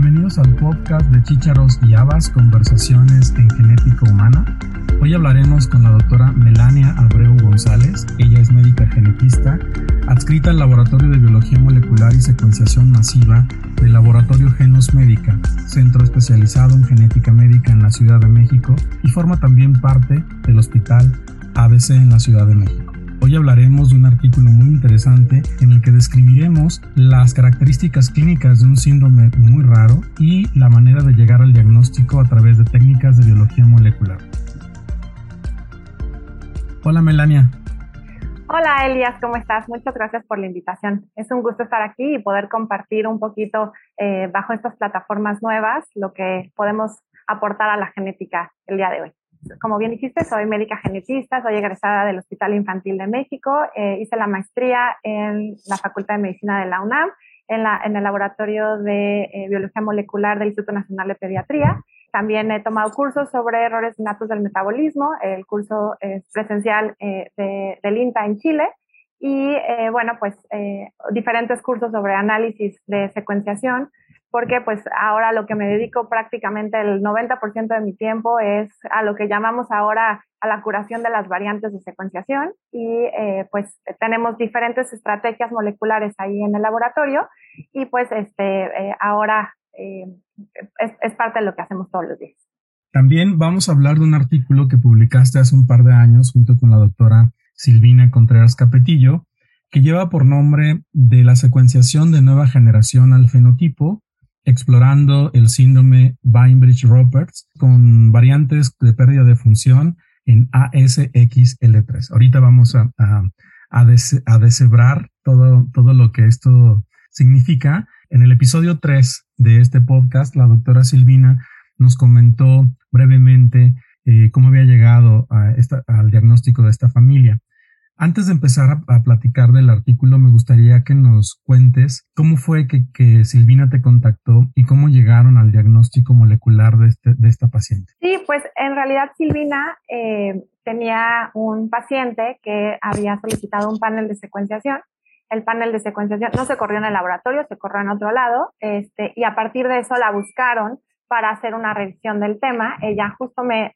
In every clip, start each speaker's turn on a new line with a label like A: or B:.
A: Bienvenidos al podcast de Chícharos y Habas, Conversaciones en Genética Humana. Hoy hablaremos con la doctora Melania Abreu González. Ella es médica genetista, adscrita al Laboratorio de Biología Molecular y Secuenciación Masiva del Laboratorio Genos Médica, centro especializado en genética médica en la Ciudad de México y forma también parte del Hospital ABC en la Ciudad de México. Hoy hablaremos de un artículo muy interesante en el que describiremos las características clínicas de un síndrome muy raro y la manera de llegar al diagnóstico a través de técnicas de biología molecular. Hola Melania.
B: Hola Elias, ¿cómo estás? Muchas gracias por la invitación. Es un gusto estar aquí y poder compartir un poquito eh, bajo estas plataformas nuevas lo que podemos aportar a la genética el día de hoy como bien dijiste, soy médica genetista, soy egresada del Hospital Infantil de México, eh, hice la maestría en la Facultad de Medicina de la UNAM, en, la, en el Laboratorio de eh, Biología Molecular del Instituto Nacional de Pediatría. También he tomado cursos sobre errores natos del metabolismo, el curso es presencial eh, de, del INTA en Chile y, bueno, pues diferentes cursos sobre análisis de secuenciación, porque pues ahora lo que me dedico prácticamente el 90% de mi tiempo es a lo que llamamos ahora a la curación de las variantes de secuenciación y eh, pues tenemos diferentes estrategias moleculares ahí en el laboratorio y pues este eh, ahora eh, es, es parte de lo que hacemos todos los días.
A: También vamos a hablar de un artículo que publicaste hace un par de años junto con la doctora Silvina Contreras Capetillo, que lleva por nombre de la secuenciación de nueva generación al fenotipo explorando el síndrome Bainbridge-Roberts con variantes de pérdida de función en ASXL3. Ahorita vamos a, a, a, deshebrar todo, todo lo que esto significa. En el episodio 3 de este podcast, la doctora Silvina nos comentó brevemente eh, cómo había llegado a esta, al diagnóstico de esta familia. Antes de empezar a, platicar del artículo, me gustaría que nos cuentes cómo fue que, Silvina te contactó y cómo llegaron al diagnóstico molecular de, este, de esta paciente.
B: Sí, pues en realidad Silvina eh, tenía un paciente que había solicitado un panel de secuenciación. El panel de secuenciación no se corrió en el laboratorio, se corrió en otro lado, este, y a partir de eso la buscaron para hacer una revisión del tema. Ella justo me,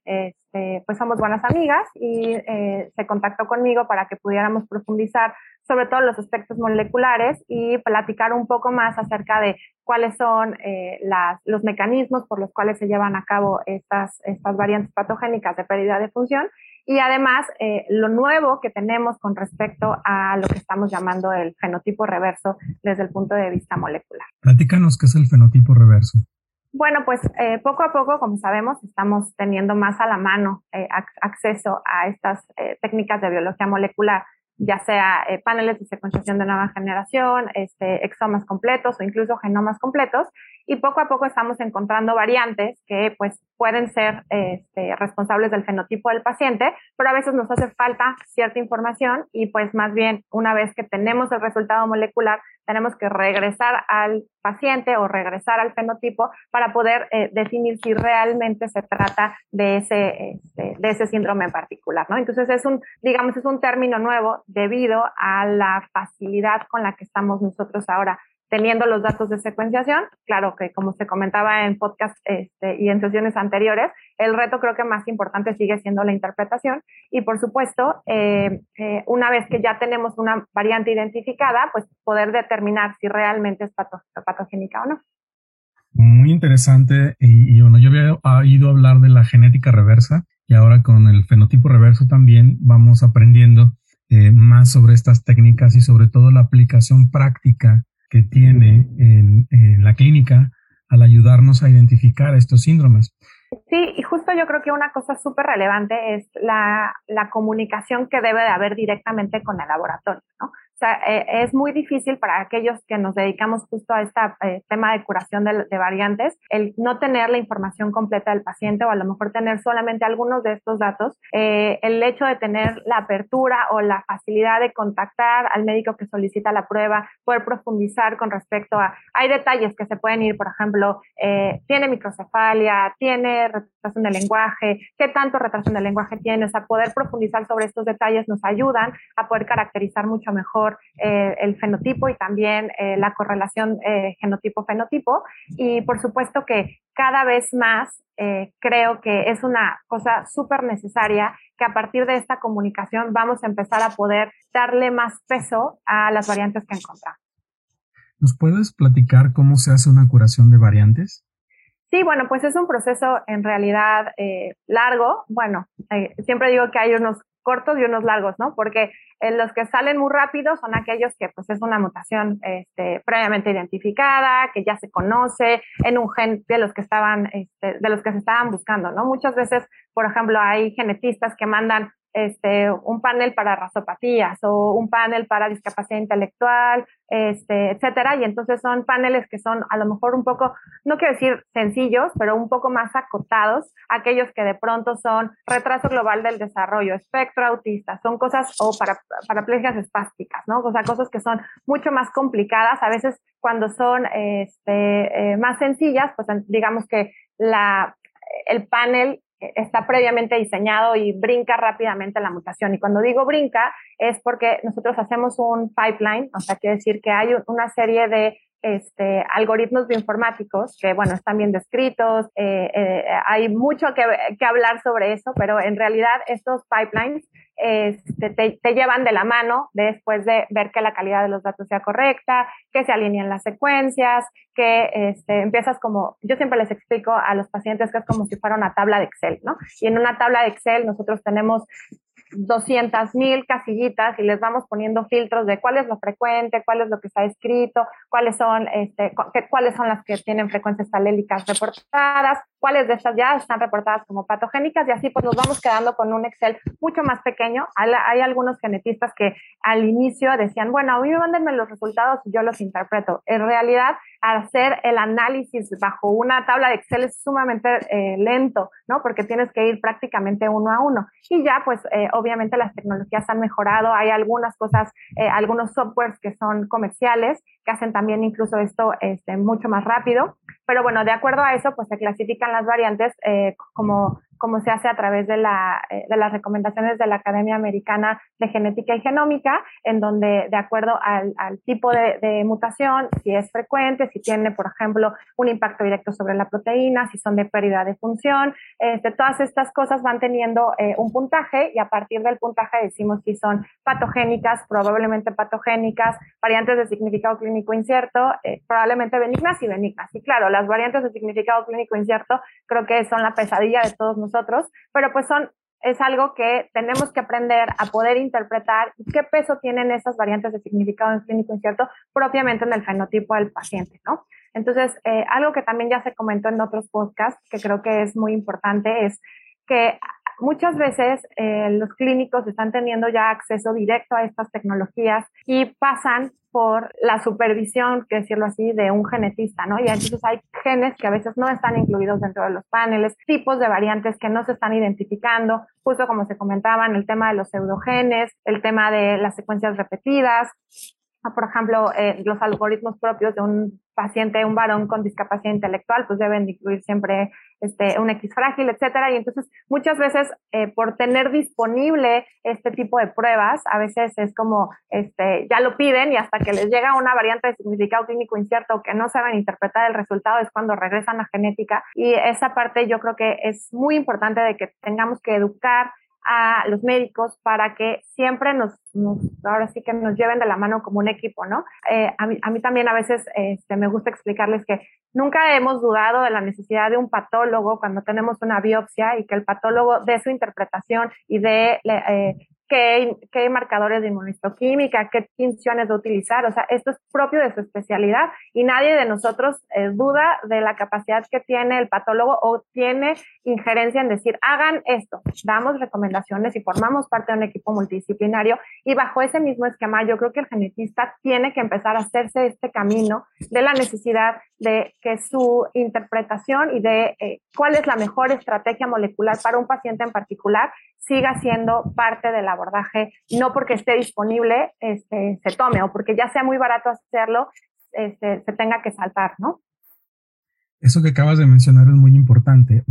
B: este, pues somos buenas amigas y eh, se contactó conmigo para que pudiéramos profundizar sobre todo los aspectos moleculares y platicar un poco más acerca de cuáles son eh, las, los mecanismos por los cuales se llevan a cabo estas, estas variantes patogénicas de pérdida de función y además eh, lo nuevo que tenemos con respecto a lo que estamos llamando el fenotipo reverso desde el punto de vista molecular.
A: Platícanos qué es el fenotipo reverso.
B: Bueno, pues eh, poco a poco, como sabemos, estamos teniendo más a la mano eh, acceso a estas eh, técnicas de biología molecular, ya sea paneles de secuenciación de nueva generación, este, exomas completos o incluso genomas completos, y poco a poco estamos encontrando variantes que pues pueden ser este, responsables del fenotipo del paciente, pero a veces nos hace falta cierta información y pues más bien una vez que tenemos el resultado molecular, tenemos que regresar al paciente o regresar al fenotipo para poder eh, definir si realmente se trata de ese, este, de ese síndrome en particular, ¿no? Entonces es un, digamos, es un término nuevo debido a la facilidad con la que estamos nosotros ahora teniendo los datos de secuenciación. Claro que como se comentaba en podcast este, y en sesiones anteriores, el reto creo que más importante sigue siendo la interpretación y por supuesto, eh, eh, una vez que ya tenemos una variante identificada, pues poder determinar si realmente es patogénica o no.
A: Muy interesante y, bueno, yo había oído hablar de la genética reversa y ahora con el fenotipo reverso también vamos aprendiendo eh, más sobre estas técnicas y sobre todo la aplicación práctica que tiene en, la clínica al ayudarnos a identificar estos síndromes.
B: Sí, y justo yo creo que una cosa súper relevante es la, la, comunicación que debe de haber directamente con el laboratorio, ¿no? Sea, eh, es muy difícil para aquellos que nos dedicamos justo a este tema de curación de, variantes, el no tener la información completa del paciente o a lo mejor tener solamente algunos de estos datos. Eh, el hecho de tener la apertura o la facilidad de contactar al médico que solicita la prueba, poder profundizar con respecto a, hay detalles que se pueden ir, por ejemplo, tiene microcefalia, tiene retraso de lenguaje, qué tanto retraso de lenguaje tiene, o sea, poder profundizar sobre estos detalles nos ayudan a poder caracterizar mucho mejor por eh, el fenotipo y también eh, la correlación genotipo-fenotipo. Y por supuesto que cada vez más creo que es una cosa súper necesaria que a partir de esta comunicación vamos a empezar a poder darle más peso a las variantes que encontramos.
A: ¿Nos puedes platicar cómo se hace una curación de variantes?
B: Sí, bueno, pues es un proceso en realidad eh, largo. Bueno, eh, siempre digo que hay unos cortos y unos largos, ¿no? Porque los que salen muy rápido son aquellos que pues es una mutación este, previamente identificada, que ya se conoce en un gen de los que estaban, este, de los que se estaban buscando, ¿no? Muchas veces, por ejemplo, hay genetistas que mandan este, un panel para razopatías o un panel para discapacidad intelectual, este, etcétera. Y entonces son paneles que son a lo mejor un poco, no quiero decir sencillos, pero un poco más acotados, aquellos que de pronto son retraso global del desarrollo, espectro autista, son cosas, o para, paraplegias espásticas, ¿no? O sea, cosas que son mucho más complicadas. A veces cuando son este, eh, más sencillas, pues digamos que la, el panel está previamente diseñado y brinca rápidamente la mutación. Y cuando digo brinca es porque nosotros hacemos un pipeline, o sea, quiere decir que hay una serie de este, algoritmos bioinformáticos que, bueno, están bien descritos, eh, eh, hay mucho que, que, hablar sobre eso, pero en realidad estos pipelines este, te, llevan de la mano después de ver que la calidad de los datos sea correcta, que se alineen las secuencias, que este, empiezas como, yo siempre les explico a los pacientes que es como si fuera una tabla de Excel, ¿no? Y en una tabla de Excel nosotros tenemos 200 mil casillitas y les vamos poniendo filtros de cuál es lo frecuente, cuál es lo que está escrito, cuáles son, este, cuáles son las que tienen frecuencias alélicas reportadas, cuáles de estas ya están reportadas como patogénicas y así pues nos vamos quedando con un Excel mucho más pequeño. Hay, algunos genetistas que al inicio decían, bueno, a mí mándenme los resultados y yo los interpreto. En realidad, hacer el análisis bajo una tabla de Excel es sumamente eh, lento, ¿no? Porque tienes que ir prácticamente uno a uno. Y ya pues eh, obviamente las tecnologías han mejorado, hay algunas cosas, eh, algunos softwares que son comerciales que hacen también incluso esto este, mucho más rápido. Pero bueno, de acuerdo a eso, pues se clasifican las variantes eh, como como se hace a través de, la, eh, de las recomendaciones de la Academia Americana de Genética y Genómica, en donde de acuerdo al, al tipo de, de, mutación, si es frecuente, si tiene, por ejemplo, un impacto directo sobre la proteína, si son de pérdida de función, este, todas estas cosas van teniendo eh, un puntaje y a partir del puntaje decimos si son patogénicas, probablemente patogénicas, variantes de significado clínico incierto, eh, probablemente benignas y benignas. Y claro, las variantes de significado clínico incierto creo que son la pesadilla de todos nosotros nosotros, pero pues son, es algo que tenemos que aprender a poder interpretar qué peso tienen esas variantes de significado en clínico incierto propiamente en el fenotipo del paciente, ¿no? Entonces, eh, algo que también ya se comentó en otros podcasts, que creo que es muy importante, es que muchas veces eh, los clínicos están teniendo ya acceso directo a estas tecnologías y pasan por la supervisión, que decirlo así, de un genetista, ¿no? Y entonces hay genes que a veces no están incluidos dentro de los paneles, tipos de variantes que no se están identificando, justo como se comentaban, el tema de los pseudogenes, el tema de las secuencias repetidas, por ejemplo, eh, los algoritmos propios de un paciente, un varón con discapacidad intelectual, pues deben incluir siempre este, un X frágil, etcétera. Y entonces, muchas veces, eh, por tener disponible este tipo de pruebas, a veces es como, este, ya lo piden y hasta que les llega una variante de significado clínico incierto que no saben interpretar el resultado es cuando regresan a genética. Y esa parte yo creo que es muy importante de que tengamos que educar a los médicos para que siempre nos, ahora sí que nos lleven de la mano como un equipo, ¿no? Eh, a, mí, a, mí, también a veces este, me gusta explicarles que nunca hemos dudado de la necesidad de un patólogo cuando tenemos una biopsia y que el patólogo de su interpretación y de eh, qué, marcadores de inmunohistoquímica, qué tinciones de utilizar. O sea, esto es propio de su especialidad y nadie de nosotros eh, duda de la capacidad que tiene el patólogo o tiene injerencia en decir, hagan esto. Damos recomendaciones y formamos parte de un equipo multidisciplinario y bajo ese mismo esquema yo creo que el genetista tiene que empezar a hacerse este camino de la necesidad de que su interpretación y de eh, cuál es la mejor estrategia molecular para un paciente en particular siga siendo parte del no porque esté disponible este, se tome o porque ya sea muy barato hacerlo, este, se tenga que saltar, ¿no?
A: Eso que acabas de mencionar es muy importante.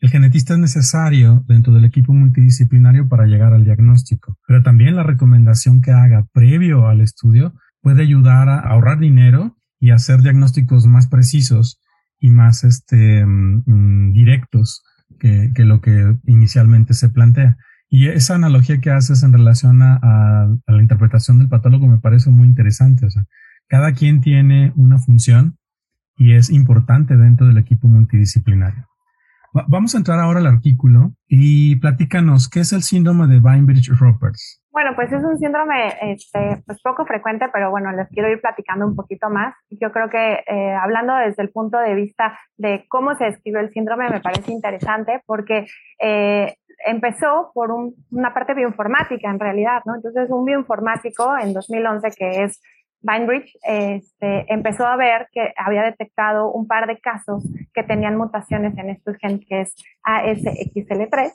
A: El genetista es necesario dentro del equipo multidisciplinario para llegar al diagnóstico, pero también la recomendación que haga previo al estudio puede ayudar a ahorrar dinero y hacer diagnósticos más precisos y más este, mm, mm, directos que, lo que inicialmente se plantea. Y esa analogía que haces en relación a, la interpretación del patólogo me parece muy interesante. O sea, cada quien tiene una función y es importante dentro del equipo multidisciplinario. Vamos a entrar ahora al artículo y platícanos, ¿qué es el síndrome de Weinberg-Roberts?
B: Bueno, pues es un síndrome este, pues poco frecuente, pero bueno, les quiero ir platicando un poquito más. Yo creo que eh, hablando desde el punto de vista de cómo se describe el síndrome, me parece interesante porque eh, empezó por una parte bioinformática en realidad, ¿no? Entonces, un bioinformático en 2011 que es Bainbridge este, empezó a ver que había detectado un par de casos que tenían mutaciones en estos genes, que es ASXL3,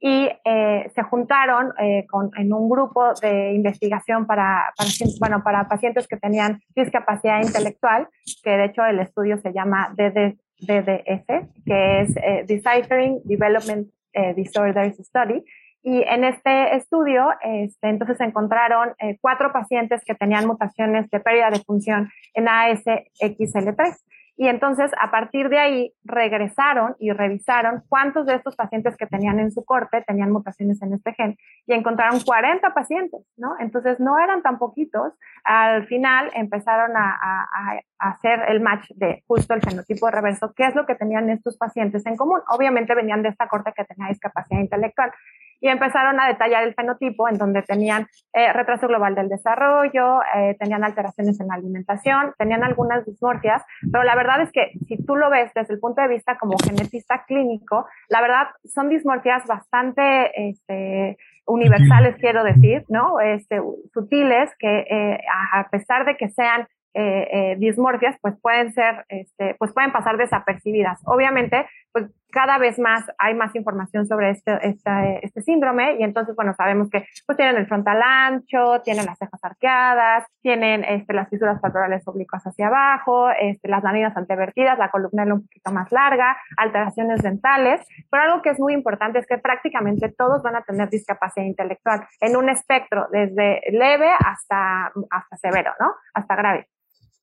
B: y eh, se juntaron eh, en un grupo de investigación para, para, bueno, para pacientes que tenían discapacidad intelectual, que de hecho el estudio se llama DDS, que es eh, Deciphering Development Disorders Study, y en este estudio, este, entonces encontraron eh, cuatro pacientes que tenían mutaciones de pérdida de función en ASXL3. Y entonces, a partir de ahí, regresaron y revisaron cuántos de estos pacientes que tenían en su corte tenían mutaciones en este gen y encontraron 40 pacientes, ¿no? Entonces, no eran tan poquitos. Al final, empezaron a, a, a hacer el match de justo el fenotipo de reverso, qué es lo que tenían estos pacientes en común. Obviamente venían de esta corte que tenía discapacidad intelectual y empezaron a detallar el fenotipo en donde tenían eh, retraso global del desarrollo, eh, tenían alteraciones en la alimentación, tenían algunas dismorfias, pero la verdad es que si tú lo ves desde el punto de vista como genetista clínico, la verdad son dismorfias bastante este, universales, quiero decir, ¿no? Este, sutiles que eh, a pesar de que sean eh, eh, dismorfias, pues pueden ser, este, pues pueden pasar desapercibidas. Obviamente, pues cada vez más hay más información sobre este, este, este, síndrome y entonces, bueno, sabemos que pues tienen el frontal ancho, tienen las cejas arqueadas, tienen este, las fisuras patronales oblicuas hacia abajo, este, las narinas antevertidas, la columna un poquito más larga, alteraciones dentales, pero algo que es muy importante es que prácticamente todos van a tener discapacidad intelectual en un espectro desde leve hasta, hasta severo, ¿no? Hasta grave.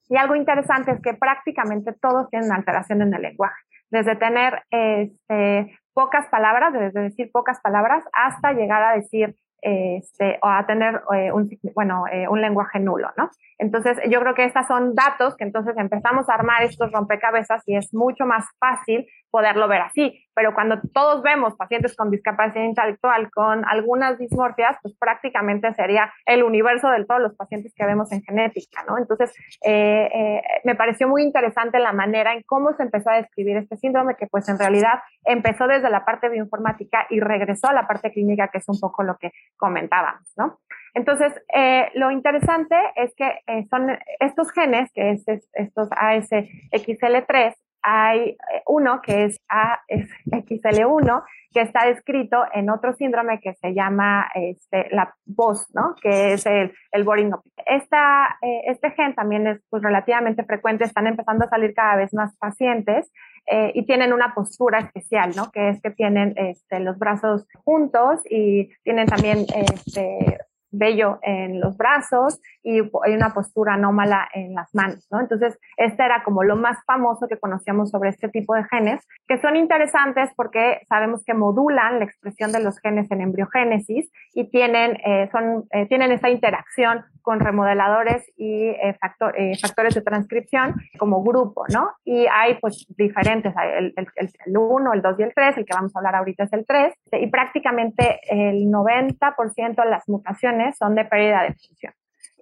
B: Y algo interesante es que prácticamente todos tienen alteración en el lenguaje, desde tener este, pocas palabras, desde decir pocas palabras, hasta llegar a decir este, o a tener eh, un, bueno, eh, un lenguaje nulo, ¿no? Entonces, yo creo que estos son datos que entonces empezamos a armar estos rompecabezas y es mucho más fácil poderlo ver así. Pero cuando todos vemos pacientes con discapacidad intelectual con algunas dismorfias, pues prácticamente sería el universo de todos los pacientes que vemos en genética, ¿no? Entonces, eh, eh, me pareció muy interesante la manera en cómo se empezó a describir este síndrome, que pues en realidad empezó desde la parte bioinformática y regresó a la parte clínica, que es un poco lo que comentábamos, ¿no? Entonces, eh, lo interesante es que son estos genes, que es, es estos ASXL3, hay eh, uno que es AXL1, que está descrito en otro síndrome que se llama este, la VOS, ¿no? que es el, el boring Esta, eh, este gen también es pues, relativamente frecuente, están empezando a salir cada vez más pacientes eh, y tienen una postura especial, ¿no? que es que tienen este, los brazos juntos y tienen también este, vello en los brazos y hay una postura anómala en las manos, ¿no? Entonces, este era como lo más famoso que conocíamos sobre este tipo de genes, que son interesantes porque sabemos que modulan la expresión de los genes en embriogénesis y tienen, eh, son, eh, tienen esa interacción con remodeladores y eh, factores de transcripción como grupo, ¿no? Y hay pues diferentes, el, el, el, 1, el 2 y el 3, el que vamos a hablar ahorita es el 3, y prácticamente el 90% de las mutaciones son de pérdida de función.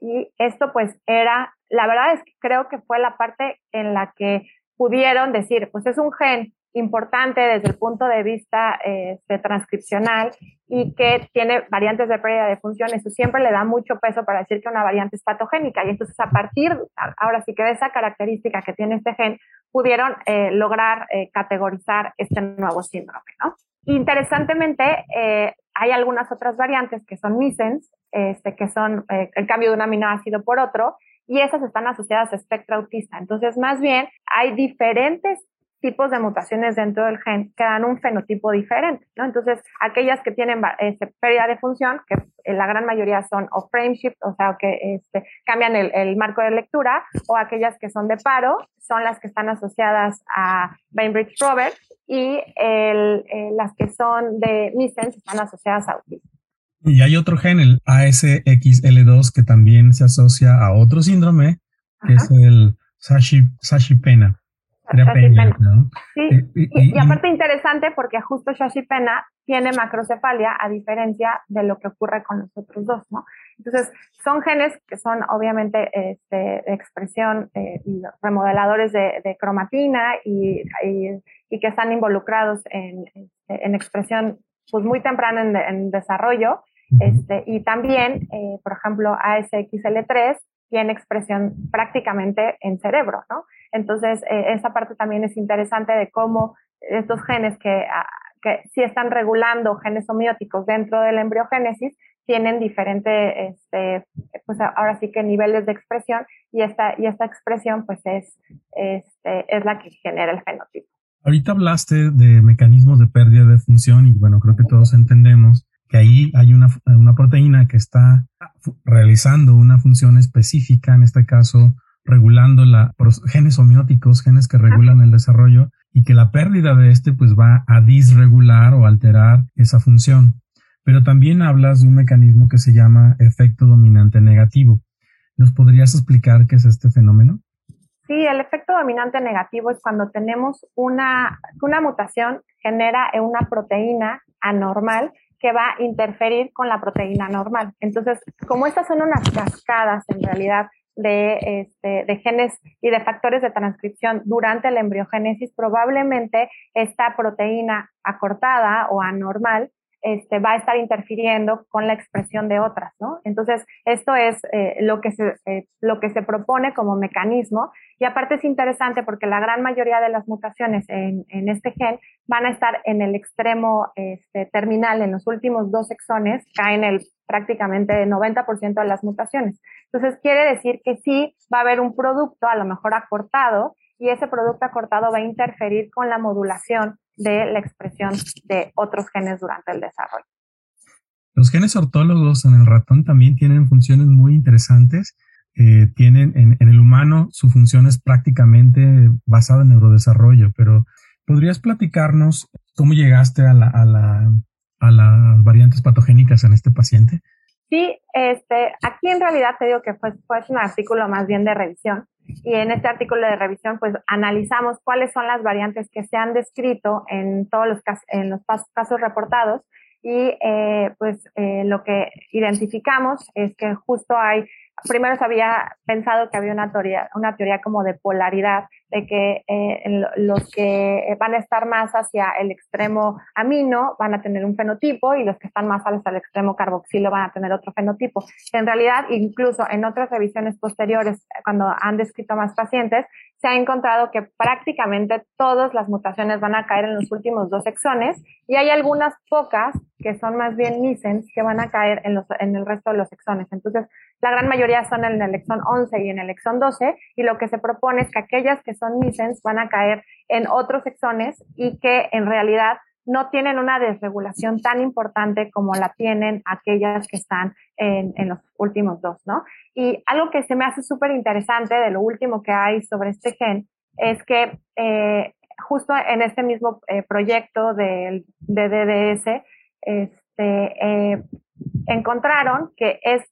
B: Y esto pues era, la verdad es que creo que fue la parte en la que pudieron decir, pues es un gen importante desde el punto de vista este, transcripcional y que tiene variantes de pérdida de función, eso siempre le da mucho peso para decir que una variante es patogénica. Y entonces a partir, ahora sí que de esa característica que tiene este gen, pudieron eh, lograr eh, categorizar este nuevo síndrome. ¿no? Interesantemente, eh, hay algunas otras variantes que son missense, este, que son el cambio de un aminoácido por otro, y esas están asociadas a espectro autista. Entonces, más bien, hay diferentes tipos de mutaciones dentro del gen que dan un fenotipo diferente. Entonces, aquellas que tienen este, pérdida de función, que la gran mayoría son o frame o sea, que este, cambian el, marco de lectura, o aquellas que son de paro, son las que están asociadas a Bainbridge Roberts, y eh, las que son de missense están asociadas a autismo.
A: Y hay otro gen, el ASXL2, que también se asocia a otro síndrome, que es el Sashi, Sashi Pena.
B: Sí, y, aparte interesante porque justo Shashi Pena tiene macrocefalia a diferencia de lo que ocurre con los otros dos, ¿no? Entonces, son genes que son obviamente este, de expresión eh, y remodeladores de, cromatina y, y, que están involucrados en, este, en expresión pues muy temprana en, desarrollo. este, y también, eh, por ejemplo, ASXL3 tiene expresión prácticamente en cerebro, ¿no? Entonces, eh, esa parte también es interesante de cómo estos genes que, ah, que sí están regulando genes homeóticos dentro de la embriogénesis tienen diferentes, este, pues ahora sí que niveles de expresión y esta, y esta expresión pues es, este, es la que genera el fenotipo.
A: Ahorita hablaste de mecanismos de pérdida de función y bueno, creo que todos entendemos que ahí hay una, una proteína que está realizando una función específica, en este caso regulando la, genes homeóticos, genes que regulan el desarrollo y que la pérdida de este pues va a disregular o alterar esa función. Pero también hablas de un mecanismo que se llama efecto dominante negativo. ¿Nos podrías explicar qué es este fenómeno?
B: Sí, el efecto dominante negativo es cuando tenemos una, una mutación genera una proteína anormal que va a interferir con la proteína normal. Entonces, como estas son unas cascadas en realidad de, este, de genes y de factores de transcripción durante la embriogénesis, probablemente esta proteína acortada o anormal este, va a estar interfiriendo con la expresión de otras, ¿no? Entonces, esto es eh, lo, que se, eh, lo que se propone como mecanismo y aparte es interesante porque la gran mayoría de las mutaciones en, en este gen van a estar en el extremo este, terminal, en los últimos dos exones, caen el prácticamente 90% de las mutaciones. Entonces, quiere decir que sí va a haber un producto, a lo mejor acortado, y ese producto acortado va a interferir con la modulación de la expresión de otros genes durante el desarrollo.
A: Los genes ortólogos en el ratón también tienen funciones muy interesantes. Eh, tienen en, el humano su función es prácticamente basada en neurodesarrollo, pero ¿podrías platicarnos cómo llegaste a, la, a, la, a las variantes patogénicas en este paciente?
B: Sí, este, aquí en realidad te digo que fue, fue un artículo más bien de revisión y en este artículo de revisión pues analizamos cuáles son las variantes que se han descrito en todos los casos, en los casos reportados y eh, pues eh, lo que identificamos es que justo hay primero se había pensado que había una teoría, una teoría como de polaridad, de que eh, los que van a estar más hacia el extremo amino van a tener un fenotipo y los que están más hacia el extremo carboxilo van a tener otro fenotipo. En realidad, incluso en otras revisiones posteriores, cuando han descrito más pacientes, se ha encontrado que prácticamente todas las mutaciones van a caer en los últimos dos exones y hay algunas pocas que son más bien misens que van a caer en, el resto de los exones. Entonces, la gran mayoría son en el exón 11 y en el exón 12 y lo que se propone es que aquellas que son misens van a caer en otros exones y que en realidad no tienen una desregulación tan importante como la tienen aquellas que están en, en los últimos dos, ¿no? Y algo que se me hace súper interesante de lo último que hay sobre este gen es que eh, justo en este mismo eh, proyecto del de DDS, este, eh, encontraron que es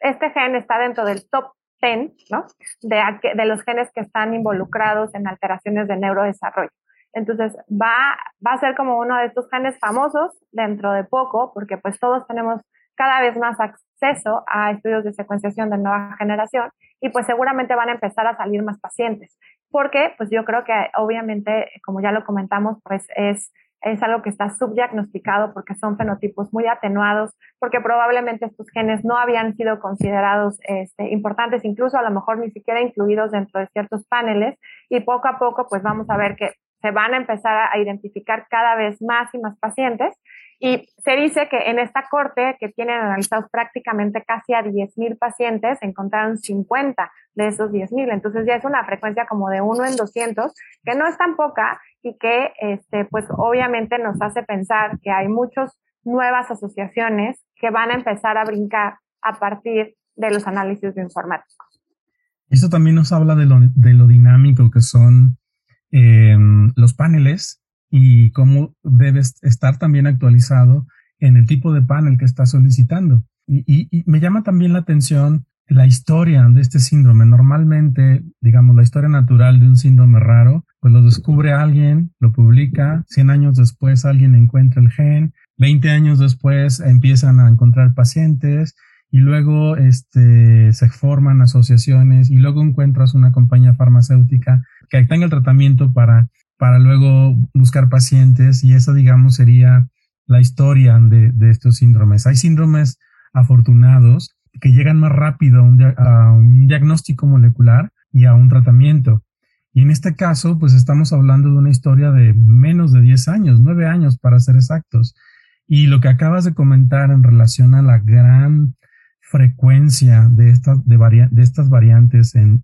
B: este gen está dentro del top 10 ¿no? de, de los genes que están involucrados en alteraciones de neurodesarrollo. Entonces va, va a ser como uno de estos genes famosos dentro de poco, porque pues todos tenemos cada vez más acceso a estudios de secuenciación de nueva generación y pues seguramente van a empezar a salir más pacientes, porque pues yo creo que obviamente, como ya lo comentamos, pues es es algo que está subdiagnosticado porque son fenotipos muy atenuados, porque probablemente estos genes no habían sido considerados este, importantes, incluso a lo mejor ni siquiera incluidos dentro de ciertos paneles, y poco a poco pues vamos a ver que se van a empezar a identificar cada vez más y más pacientes. Y se dice que en esta corte, que tienen analizados prácticamente casi a 10.000 pacientes, encontraron 50 de esos 10.000. Entonces ya es una frecuencia como de 1 en 200, que no es tan poca y que, este, pues obviamente nos hace pensar que hay muchas nuevas asociaciones que van a empezar a brincar a partir de los análisis bioinformáticos.
A: Esto también nos habla de lo, de lo dinámico que son eh, los paneles y cómo debes estar también actualizado en el tipo de panel que estás solicitando. Y, me llama también la atención la historia de este síndrome. Normalmente, digamos, la historia natural de un síndrome raro, pues lo descubre alguien, lo publica, 100 años después alguien encuentra el gen, 20 años después empiezan a encontrar pacientes y luego este, se forman asociaciones y luego encuentras una compañía farmacéutica que tenga el tratamiento para para luego buscar pacientes y esa, digamos, sería la historia de, estos síndromes. Hay síndromes afortunados que llegan más rápido a un, diagnóstico molecular y a un tratamiento. Y en este caso, pues estamos hablando de una historia de menos de 10 años, 9 años para ser exactos. Y lo que acabas de comentar en relación a la gran frecuencia de estas, de, de estas variantes en,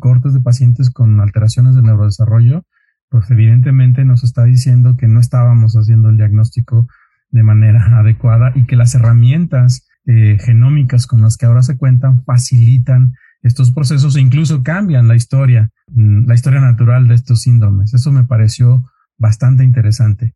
A: cortes de pacientes con alteraciones del neurodesarrollo, pues evidentemente nos está diciendo que no estábamos haciendo el diagnóstico de manera adecuada y que las herramientas eh, genómicas con las que ahora se cuentan facilitan estos procesos e incluso cambian la historia, mm, la historia natural de estos síndromes. Eso me pareció bastante interesante.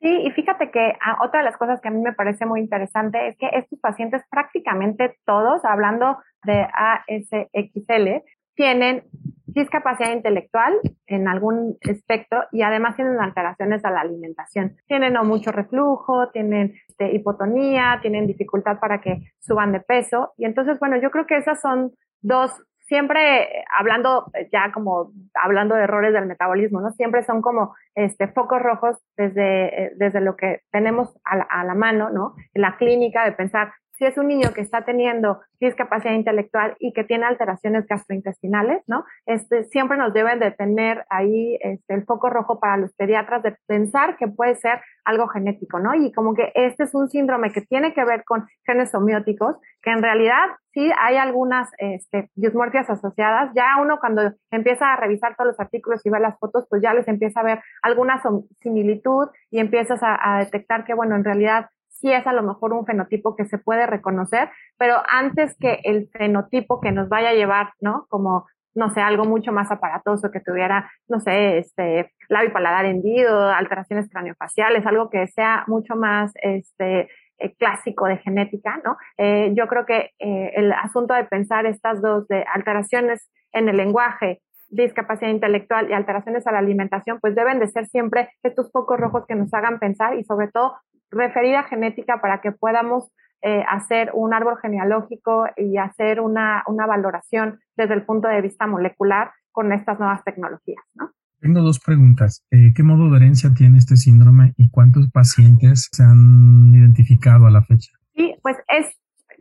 B: Sí, y fíjate que ah, otra de las cosas que a mí me parece muy interesante es que estos pacientes prácticamente todos, hablando de ASXL, tienen discapacidad intelectual en algún espectro y además tienen alteraciones a la alimentación. Tienen o mucho reflujo, tienen este, hipotonía, tienen dificultad para que suban de peso. Y entonces, bueno, yo creo que esas son dos, siempre hablando ya como hablando de errores del metabolismo, ¿no? Siempre son como este, focos rojos desde, desde lo que tenemos a la, a la mano, ¿no? En la clínica de pensar, si es un niño que está teniendo discapacidad intelectual y que tiene alteraciones gastrointestinales, ¿no? Este, siempre nos deben de tener ahí este, el foco rojo para los pediatras de pensar que puede ser algo genético, ¿no? Y como que este es un síndrome que tiene que ver con genes homeóticos, que en realidad sí hay algunas este, dismorfias asociadas. Ya uno cuando empieza a revisar todos los artículos y ve las fotos, pues ya les empieza a ver alguna similitud y empiezas a, a detectar que, bueno, en realidad sí es a lo mejor un fenotipo que se puede reconocer, pero antes que el fenotipo que nos vaya a llevar, ¿no? Como, no sé, algo mucho más aparatoso, que tuviera, no sé, este, labio paladar hendido, alteraciones craneofaciales, algo que sea mucho más, este, eh, clásico de genética, ¿no? Eh, yo creo que eh, el asunto de pensar estas dos de alteraciones en el lenguaje discapacidad intelectual y alteraciones a la alimentación, pues deben de ser siempre estos focos rojos que nos hagan pensar y sobre todo referida genética para que podamos eh, hacer un árbol genealógico y hacer una, una, valoración desde el punto de vista molecular con estas nuevas tecnologías. ¿no?
A: Tengo dos preguntas. Eh, ¿Qué modo de herencia tiene este síndrome y cuántos pacientes se han identificado a la fecha?
B: Sí, pues es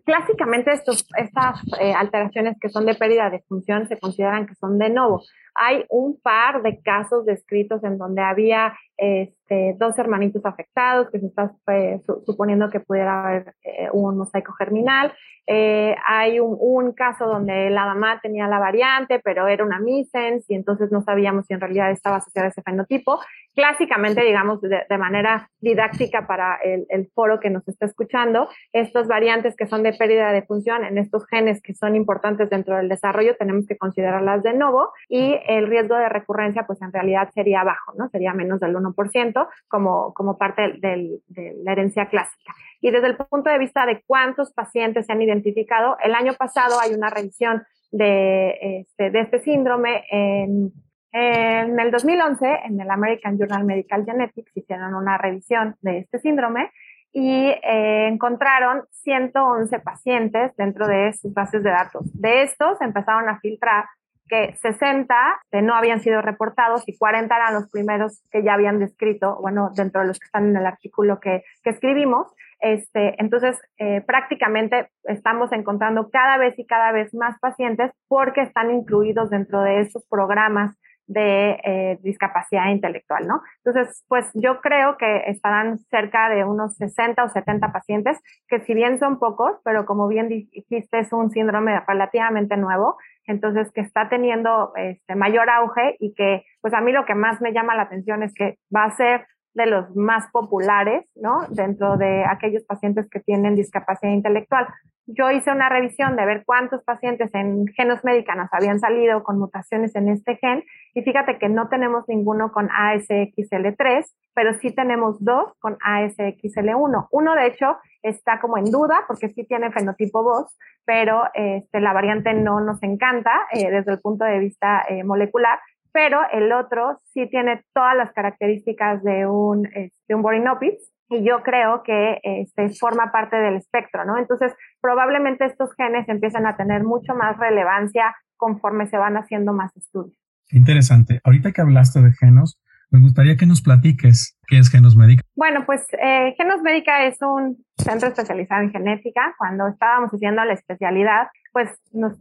B: clásicamente estos, estas eh, alteraciones que son de pérdida de función se consideran que son de nuevo. Hay un par de casos descritos en donde había este, dos hermanitos afectados, que se está eh, suponiendo que pudiera haber eh, un mosaico germinal. Eh, hay un, caso donde la mamá tenía la variante, pero era una missense y entonces no sabíamos si en realidad estaba asociada a ese fenotipo. Clásicamente, digamos, de, manera didáctica para el, el, foro que nos está escuchando, estas variantes que son de pérdida de función en estos genes que son importantes dentro del desarrollo, tenemos que considerarlas de nuevo y el riesgo de recurrencia, pues en realidad sería bajo, ¿no? Sería menos del 1% como, como parte de la herencia clásica. Y desde el punto de vista de cuántos pacientes se han identificado, el año pasado hay una revisión de este, este síndrome en, en el 2011, en el American Journal Medical Genetics, hicieron una revisión de este síndrome y eh, encontraron 111 pacientes dentro de sus bases de datos. De estos empezaron a filtrar que 60 no habían sido reportados y 40 eran los primeros que ya habían descrito, bueno, dentro de los que están en el artículo que, escribimos. Este, entonces, eh, prácticamente estamos encontrando cada vez y cada vez más pacientes porque están incluidos dentro de estos programas de eh, discapacidad intelectual, ¿no? Entonces, pues yo creo que estarán cerca de unos 60 o 70 pacientes, que si bien son pocos, pero como bien dijiste, es un síndrome relativamente nuevo, entonces que está teniendo este, mayor auge y que, pues a mí lo que más me llama la atención es que va a ser de los más populares, ¿no? Dentro de aquellos pacientes que tienen discapacidad intelectual. Yo hice una revisión de ver cuántos pacientes en genos médicanos habían salido con mutaciones en este gen y fíjate que no tenemos ninguno con ASXL3, pero sí tenemos dos con ASXL1. Uno, de hecho, está como en duda porque sí tiene fenotipo voz, pero este, la variante no nos encanta eh, desde el punto de vista eh, molecular pero el otro sí tiene todas las características de un, este, un Borinopis y yo creo que este, forma parte del espectro, ¿no? Entonces, probablemente estos genes empiezan a tener mucho más relevancia conforme se van haciendo más estudios.
A: Interesante. Ahorita que hablaste de genos, me gustaría que nos platiques qué es Genos Médica.
B: Bueno, pues eh, Genos Médica es un centro especializado en genética. Cuando estábamos haciendo la especialidad, pues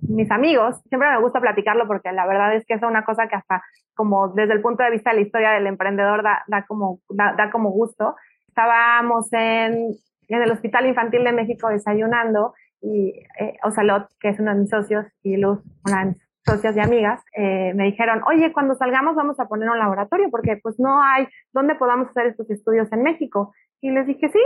B: mis amigos, siempre me gusta platicarlo porque la verdad es que es una cosa que hasta como desde el punto de vista de la historia del emprendedor da, como, da, como gusto. Estábamos en, en el Hospital Infantil de México desayunando y eh, que es uno de mis socios, y Luz, una de mis socias y amigas, eh, me dijeron, oye, cuando salgamos vamos a poner un laboratorio porque pues no hay donde podamos hacer estos estudios en México. Y les dije, sí,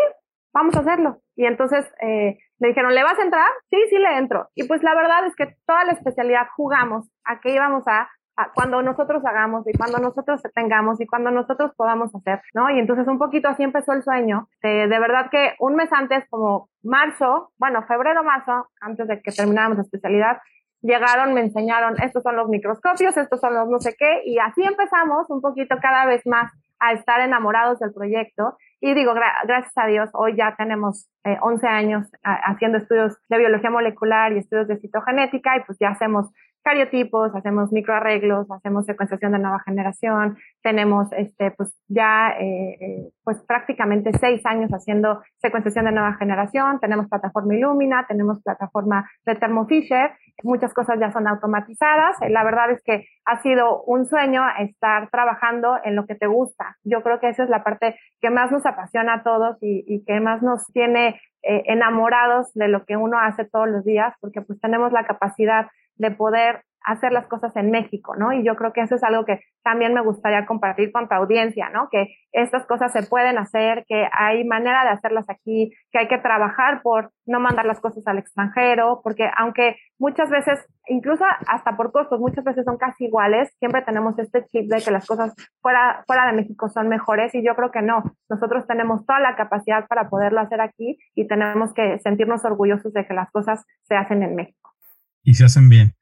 B: vamos a hacerlo. Y entonces eh, me dijeron, ¿le vas a entrar? Sí, sí le entro. Y pues la verdad es que toda la especialidad jugamos a que íbamos a, cuando nosotros hagamos y cuando nosotros tengamos y cuando nosotros podamos hacer, ¿no? Y entonces un poquito así empezó el sueño. de verdad que un mes antes, como marzo, bueno, febrero, marzo, antes de que termináramos la especialidad, llegaron, me enseñaron, estos son los microscopios, estos son los no sé qué, y así empezamos un poquito cada vez más a estar enamorados del proyecto. Y digo, gracias a Dios, hoy ya tenemos 11 eh, años haciendo estudios de biología molecular y estudios de citogenética y pues ya hacemos cariotipos, hacemos microarreglos, hacemos secuenciación de nueva generación, tenemos este, pues ya eh, eh, pues prácticamente seis años haciendo secuenciación de nueva generación, tenemos plataforma Illumina, tenemos plataforma de Thermo Fisher, muchas cosas ya son automatizadas, eh, la verdad es que ha sido un sueño estar trabajando en lo que te gusta, yo creo que esa es la parte que más nos apasiona a todos y, y que más nos tiene enamorados de lo que uno hace todos los días, porque pues tenemos la capacidad de poder hacer las cosas en México, ¿no? Y yo creo que eso es algo que también me gustaría compartir con tu audiencia, ¿no? Que estas cosas se pueden hacer, que hay manera de hacerlas aquí, que hay que trabajar por no mandar las cosas al extranjero, porque aunque muchas veces, incluso hasta por costos, muchas veces son casi iguales, siempre tenemos este chip de que las cosas fuera, fuera de México son mejores y yo creo que no. Nosotros tenemos toda la capacidad para poderlo hacer aquí y tenemos que sentirnos orgullosos de que las cosas se hacen en México
A: y se hacen bien.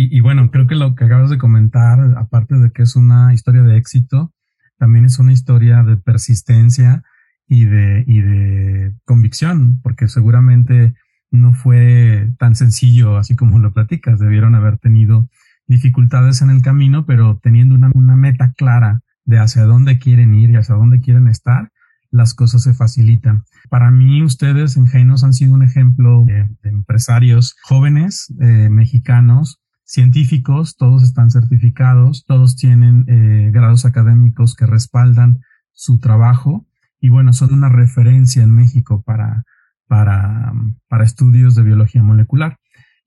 A: Y, bueno, creo que lo que acabas de comentar, aparte de que es una historia de éxito, también es una historia de persistencia y de, y de convicción, porque seguramente no fue tan sencillo así como lo platicas. Debieron haber tenido dificultades en el camino, pero teniendo una, una meta clara de hacia dónde quieren ir y hacia dónde quieren estar, las cosas se facilitan. Para mí, ustedes en Genos han sido un ejemplo de, empresarios jóvenes eh, mexicanos, científicos, todos están certificados, todos tienen eh, grados académicos que respaldan su trabajo y bueno, son una referencia en México para, para, para estudios de biología molecular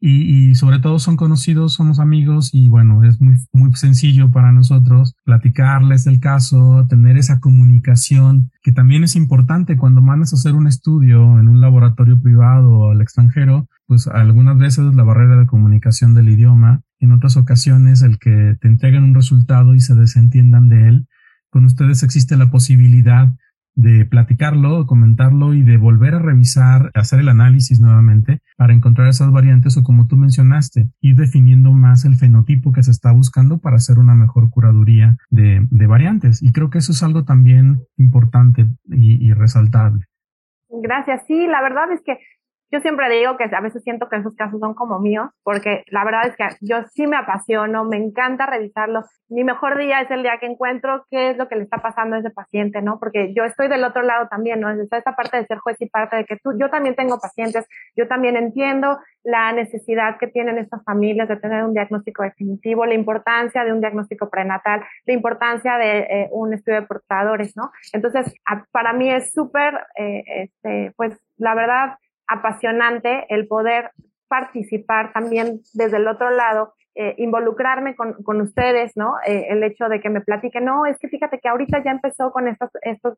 A: y, sobre todo son conocidos, somos amigos y bueno, es muy, muy sencillo para nosotros platicarles el caso, tener esa comunicación que también es importante cuando mandas a hacer un estudio en un laboratorio privado o al extranjero, pues algunas veces la barrera de comunicación del idioma, en otras ocasiones el que te entreguen un resultado y se desentiendan de él, con ustedes existe la posibilidad de platicarlo, comentarlo y de volver a revisar, hacer el análisis nuevamente para encontrar esas variantes o como tú mencionaste, ir definiendo más el fenotipo que se está buscando para hacer una mejor curaduría de, variantes. Y creo que eso es algo también importante y, y resaltable.
B: Gracias. Sí, la verdad es que yo siempre digo que a veces siento que esos casos son como míos, porque la verdad es que yo sí me apasiono, me encanta revisarlo. Mi mejor día es el día que encuentro qué es lo que le está pasando a ese paciente, ¿no? Porque yo estoy del otro lado también, ¿no? Está esta parte de ser juez y parte de que tú, yo también tengo pacientes, yo también entiendo la necesidad que tienen estas familias de tener un diagnóstico definitivo, la importancia de un diagnóstico prenatal, la importancia de eh, un estudio de portadores, ¿no? Entonces, para mí es súper, eh, este, pues, la verdad, apasionante el poder participar también desde el otro lado eh, involucrarme con, con, ustedes, ¿no? Eh, el hecho de que me platiquen, no, es que fíjate que ahorita ya empezó con estas,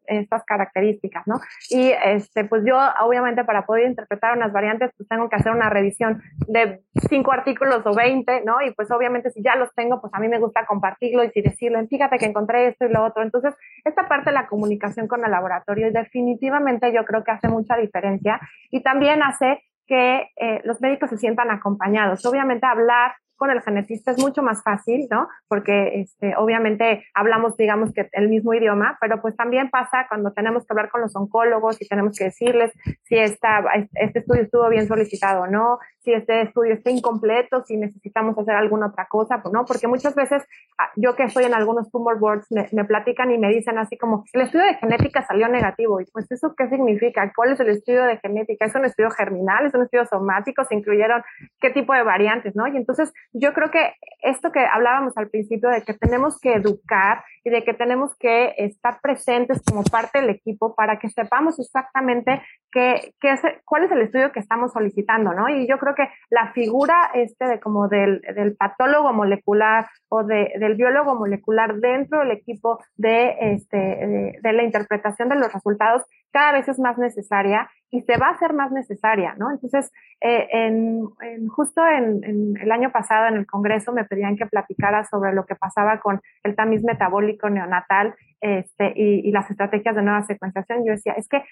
B: estas características, ¿no? Y este, pues yo, obviamente, para poder interpretar unas variantes, pues tengo que hacer una revisión de cinco artículos o veinte, ¿no? Y pues obviamente si ya los tengo, pues a mí me gusta compartirlo y si decirlo, fíjate que encontré esto y lo otro. Entonces, esta parte de la comunicación con el laboratorio definitivamente yo creo que hace mucha diferencia y también hace que eh, los médicos se sientan acompañados. Obviamente hablar con el genetista es mucho más fácil, ¿no? Porque este, obviamente hablamos, digamos que el mismo idioma, pero pues también pasa cuando tenemos que hablar con los oncólogos y tenemos que decirles si esta, este estudio estuvo bien solicitado o no, si este estudio está incompleto, si necesitamos hacer alguna otra cosa, ¿no? Porque muchas veces ah, yo que estoy en algunos tumor boards me, me platican y me dicen así como, el estudio de genética salió negativo, y pues eso qué significa, cuál es el estudio de genética, es un estudio germinal, es un estudio somático, se incluyeron qué tipo de variantes, ¿no? Y entonces yo creo que esto que hablábamos al principio de que tenemos que educar y de que tenemos que estar presentes como parte del equipo para que sepamos exactamente qué, qué es, cuál es el estudio que estamos solicitando, ¿no? Y yo creo que la figura este de como del, del patólogo molecular o de, del biólogo molecular dentro del equipo de, este, de, de la interpretación de los resultados cada vez es más necesaria y se va a hacer más necesaria, ¿no? Entonces, eh, en, justo en, el año pasado en el Congreso me pedían que platicara sobre lo que pasaba con el tamiz metabólico neonatal este, y, y las estrategias de nueva secuenciación. Yo decía, es que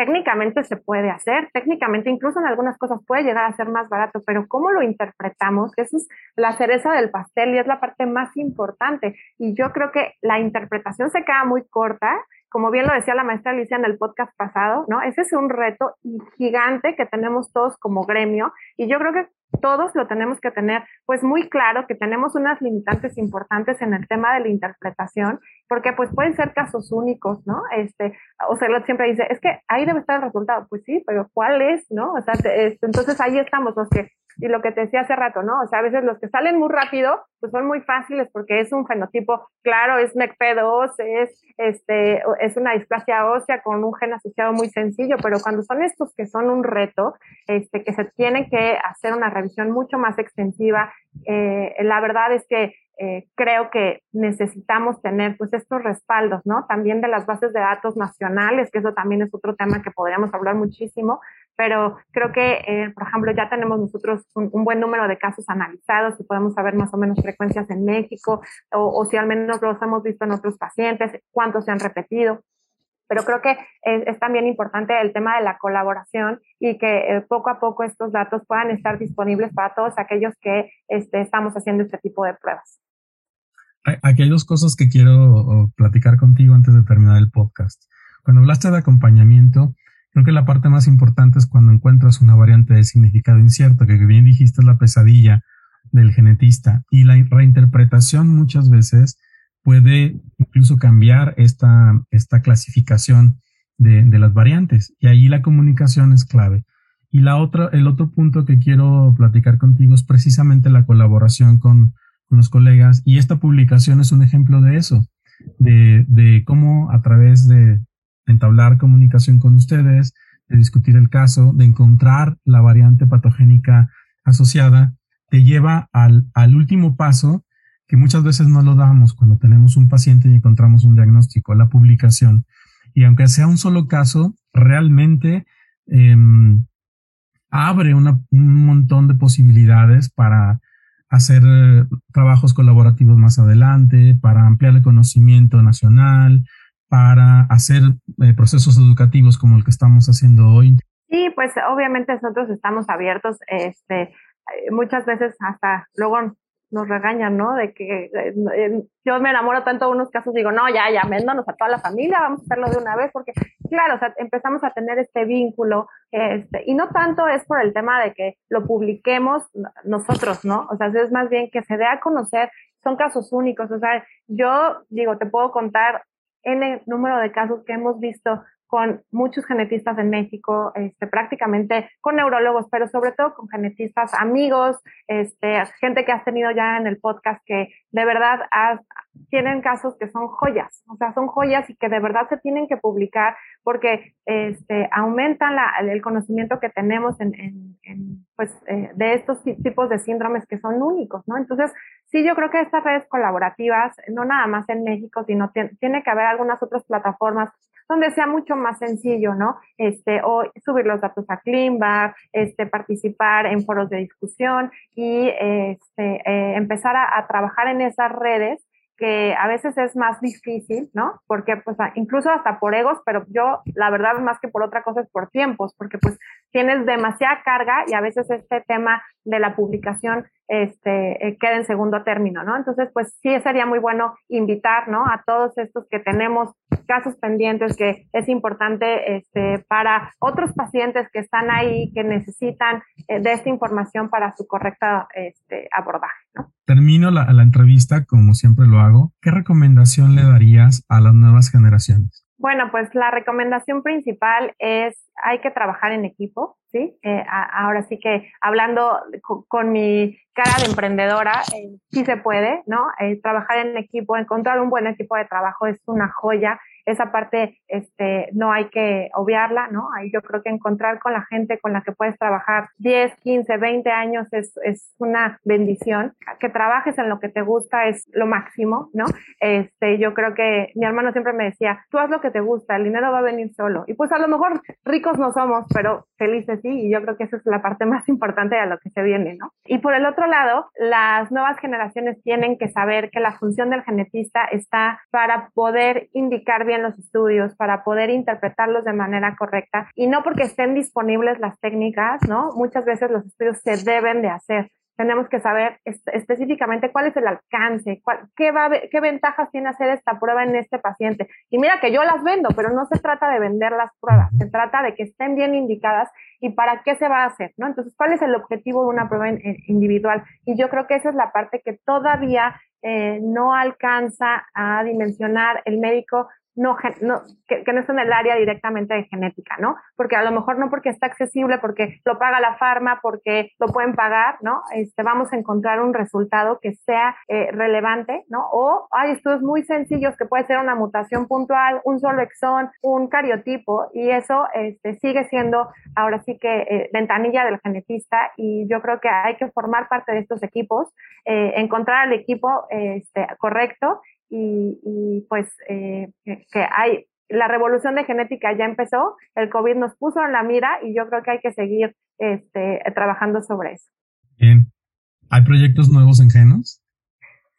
B: técnicamente se puede hacer, técnicamente incluso en algunas cosas puede llegar a ser más barato, pero cómo lo interpretamos, eso es la cereza del pastel y es la parte más importante. Y yo creo que la interpretación se queda muy corta como bien lo decía la maestra Alicia en el podcast pasado, ¿no? Ese es un reto gigante que tenemos todos como gremio y yo creo que todos lo tenemos que tener pues muy claro que tenemos unas limitantes importantes en el tema de la interpretación, porque pues pueden ser casos únicos, ¿no? Este, o sea, siempre dice, es que ahí debe estar el resultado, pues sí, pero ¿cuál es, no? O sea, entonces ahí estamos los que y lo que te decía hace rato, ¿no? O sea, a veces los que salen muy rápido, pues son muy fáciles porque es un fenotipo, claro, es MECP2, es, este, es una displasia ósea con un gen asociado muy sencillo, pero cuando son estos que son un reto, este, que se tienen que hacer una revisión mucho más extensiva, eh, la verdad es que eh, creo que necesitamos tener pues estos respaldos, ¿no? También de las bases de datos nacionales, que eso también es otro tema que podríamos hablar muchísimo, pero creo que, eh, por ejemplo, ya tenemos nosotros un, buen número de casos analizados y podemos saber más o menos frecuencias en México o, si al menos los hemos visto en otros pacientes, cuántos se han repetido. Pero creo que es, también importante el tema de la colaboración y que eh, poco a poco estos datos puedan estar disponibles para todos aquellos que este, estamos haciendo este tipo de pruebas.
A: Aquí hay dos cosas que quiero platicar contigo antes de terminar el podcast. Cuando hablaste de acompañamiento, Creo que la parte más importante es cuando encuentras una variante de significado incierto, que bien dijiste es la pesadilla del genetista. Y la reinterpretación muchas veces puede incluso cambiar esta, esta clasificación de, de, las variantes. Y ahí la comunicación es clave. Y la otra, el otro punto que quiero platicar contigo es precisamente la colaboración con, con los colegas. Y esta publicación es un ejemplo de eso, de, de cómo a través de, entablar comunicación con ustedes, de discutir el caso, de encontrar la variante patogénica asociada, te lleva al, último paso que muchas veces no lo damos cuando tenemos un paciente y encontramos un diagnóstico, la publicación. Y aunque sea un solo caso, realmente em, abre un montón de posibilidades para hacer eh, trabajos colaborativos más adelante, para ampliar el conocimiento nacional, para hacer eh, procesos educativos como el que estamos haciendo hoy?
B: Sí, pues obviamente nosotros estamos abiertos, este, muchas veces hasta luego nos regañan, ¿no? De que eh, yo me enamoro tanto de unos casos, digo, no, ya, ya, véndonos a toda la familia, vamos a hacerlo de una vez, porque claro, o sea, empezamos a tener este vínculo, este, y no tanto es por el tema de que lo publiquemos nosotros, ¿no? O sea, es más bien que se dé a conocer, son casos únicos, o sea, yo digo, te puedo contar el número de casos que hemos visto con muchos genetistas en México, este, prácticamente con neurólogos, pero sobre todo con genetistas amigos, este, gente que has tenido ya en el podcast que de verdad tienen casos que son joyas, o sea, son joyas y que de verdad se tienen que publicar porque este, aumentan la, el conocimiento que tenemos en, en, pues, eh, de estos tipos de síndromes que son únicos, ¿no? Entonces, sí, yo creo que estas redes colaborativas, no nada más en México, sino tiene que haber algunas otras plataformas donde sea mucho más sencillo, ¿no? Este, o subir los datos a Cleanbar, este, participar en foros de discusión y este, eh, empezar a, trabajar en esas redes que a veces es más difícil, ¿no? Porque pues incluso hasta por egos, pero yo la verdad más que por otra cosa es por tiempos, porque pues tienes demasiada carga y a veces este tema de la publicación este, eh, queda en segundo término, ¿no? Entonces, pues sí sería muy bueno invitar, ¿no? A todos estos que tenemos casos pendientes que es importante este, para otros pacientes que están ahí, que necesitan eh, de esta información para su correcta este, abordaje, ¿no?
A: Termino la, la entrevista, como siempre lo hago. ¿Qué recomendación le darías a las nuevas generaciones?
B: Bueno, pues la recomendación principal es hay que trabajar en equipo, ¿sí? Eh, ahora sí que hablando con, mi cara de emprendedora, eh, sí se puede, ¿no? Eh, trabajar en equipo, encontrar un buen equipo de trabajo es una joya esa parte este, no hay que obviarla, ¿no? Ahí yo creo que encontrar con la gente con la que puedes trabajar 10, 15, 20 años es, es una bendición. Que trabajes en lo que te gusta es lo máximo, ¿no? Este, yo creo que mi hermano siempre me decía, tú haz lo que te gusta, el dinero va a venir solo. Y pues a lo mejor ricos no somos, pero felices sí, y yo creo que esa es la parte más importante de lo que se viene, ¿no? Y por el otro lado, las nuevas generaciones tienen que saber que la función del genetista está para poder indicar bien los estudios, para poder interpretarlos de manera correcta y no porque estén disponibles las técnicas, ¿no? Muchas veces los estudios se deben de hacer. Tenemos que saber específicamente cuál es el alcance, qué, va, qué ventajas tiene hacer esta prueba en este paciente. Y mira que yo las vendo, pero no se trata de vender las pruebas, se trata de que estén bien indicadas y para qué se va a hacer, ¿no? Entonces, ¿cuál es el objetivo de una prueba individual? Y yo creo que esa es la parte que todavía eh, no alcanza a dimensionar el médico no, no que, no está en el área directamente de genética, ¿no? Porque a lo mejor no porque está accesible, porque lo paga la farma, porque lo pueden pagar, ¿no? Este, vamos a encontrar un resultado que sea eh, relevante, ¿no? O hay estudios muy sencillos que puede ser una mutación puntual, un solo exón, un cariotipo, y eso este, sigue siendo ahora sí que eh, ventanilla del genetista, y yo creo que hay que formar parte de estos equipos, eh, encontrar el equipo este, correcto y, pues eh, que hay, la revolución de genética ya empezó, el COVID nos puso en la mira y yo creo que hay que seguir este, trabajando sobre eso.
A: Bien. ¿Hay proyectos nuevos en Genos?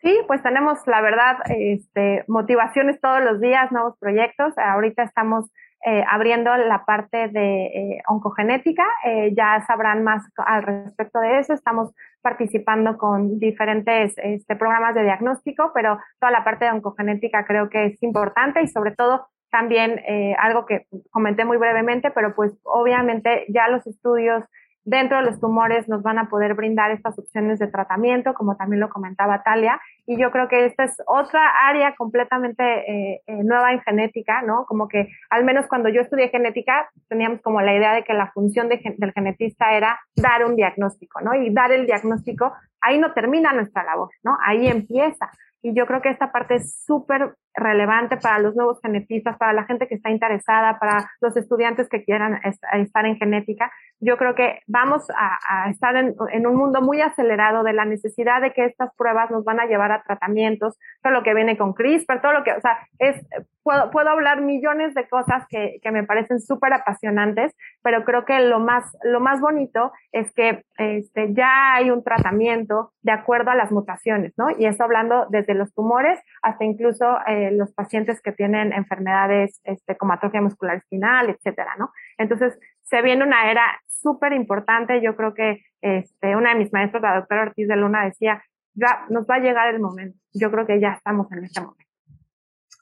B: Sí, pues tenemos, la verdad, este, motivaciones todos los días, nuevos proyectos. Ahorita estamos eh, abriendo la parte de eh, oncogenética. Eh, ya sabrán más al respecto de eso. Estamos participando con diferentes este, programas de diagnóstico, pero toda la parte de oncogenética creo que es importante y sobre todo también algo que comenté muy brevemente, pero pues obviamente ya los estudios Dentro de los tumores nos van a poder brindar estas opciones de tratamiento, como también lo comentaba Talia, y yo creo que esta es otra área completamente eh, eh, nueva en genética, ¿no? Como que al menos cuando yo estudié genética teníamos como la idea de que la función del genetista era dar un diagnóstico, ¿no? Y dar el diagnóstico, ahí no termina nuestra labor, ¿no? Ahí empieza. Y yo creo que esta parte es súper relevante para los nuevos genetistas, para la gente que está interesada, para los estudiantes que quieran estar en genética. Yo creo que vamos a, estar en, un mundo muy acelerado de la necesidad de que estas pruebas nos van a llevar a tratamientos, todo lo que viene con CRISPR, todo lo que, o sea, es, puedo, puedo hablar millones de cosas que, que me parecen súper apasionantes, pero creo que lo más, lo más bonito es que este, ya hay un tratamiento de acuerdo a las mutaciones, ¿no? Y eso hablando desde los tumores hasta incluso eh, los pacientes que tienen enfermedades este, como atrofia muscular espinal, etcétera, ¿no? Entonces, se viene una era súper importante. Yo creo que este, una de mis maestros, la doctora Ortiz de Luna, decía, ya nos va a llegar el momento. Yo creo que ya estamos en este momento.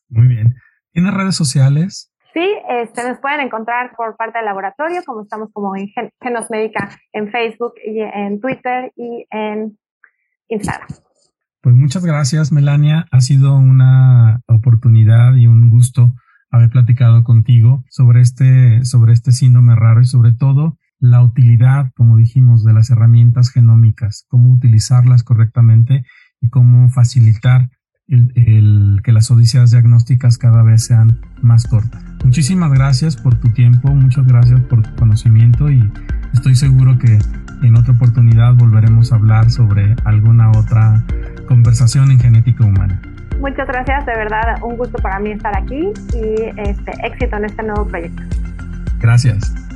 A: Muy bien. ¿Tienes redes sociales?
B: Sí, este, nos pueden encontrar por parte del laboratorio, como estamos como en Genos Médica en Facebook y en Twitter y en Instagram.
A: Pues muchas gracias, Melania. Ha sido una oportunidad y un gusto haber platicado contigo sobre este, sobre este síndrome raro y sobre todo la utilidad, como dijimos, de las herramientas genómicas, cómo utilizarlas correctamente y cómo facilitar el, que las odiseas diagnósticas cada vez sean más cortas. Muchísimas gracias por tu tiempo, muchas gracias por tu conocimiento y estoy seguro que en otra oportunidad volveremos a hablar sobre alguna otra conversación en genética humana.
B: Muchas gracias, de verdad, un gusto para mí estar aquí y este, éxito en este nuevo proyecto.
A: Gracias.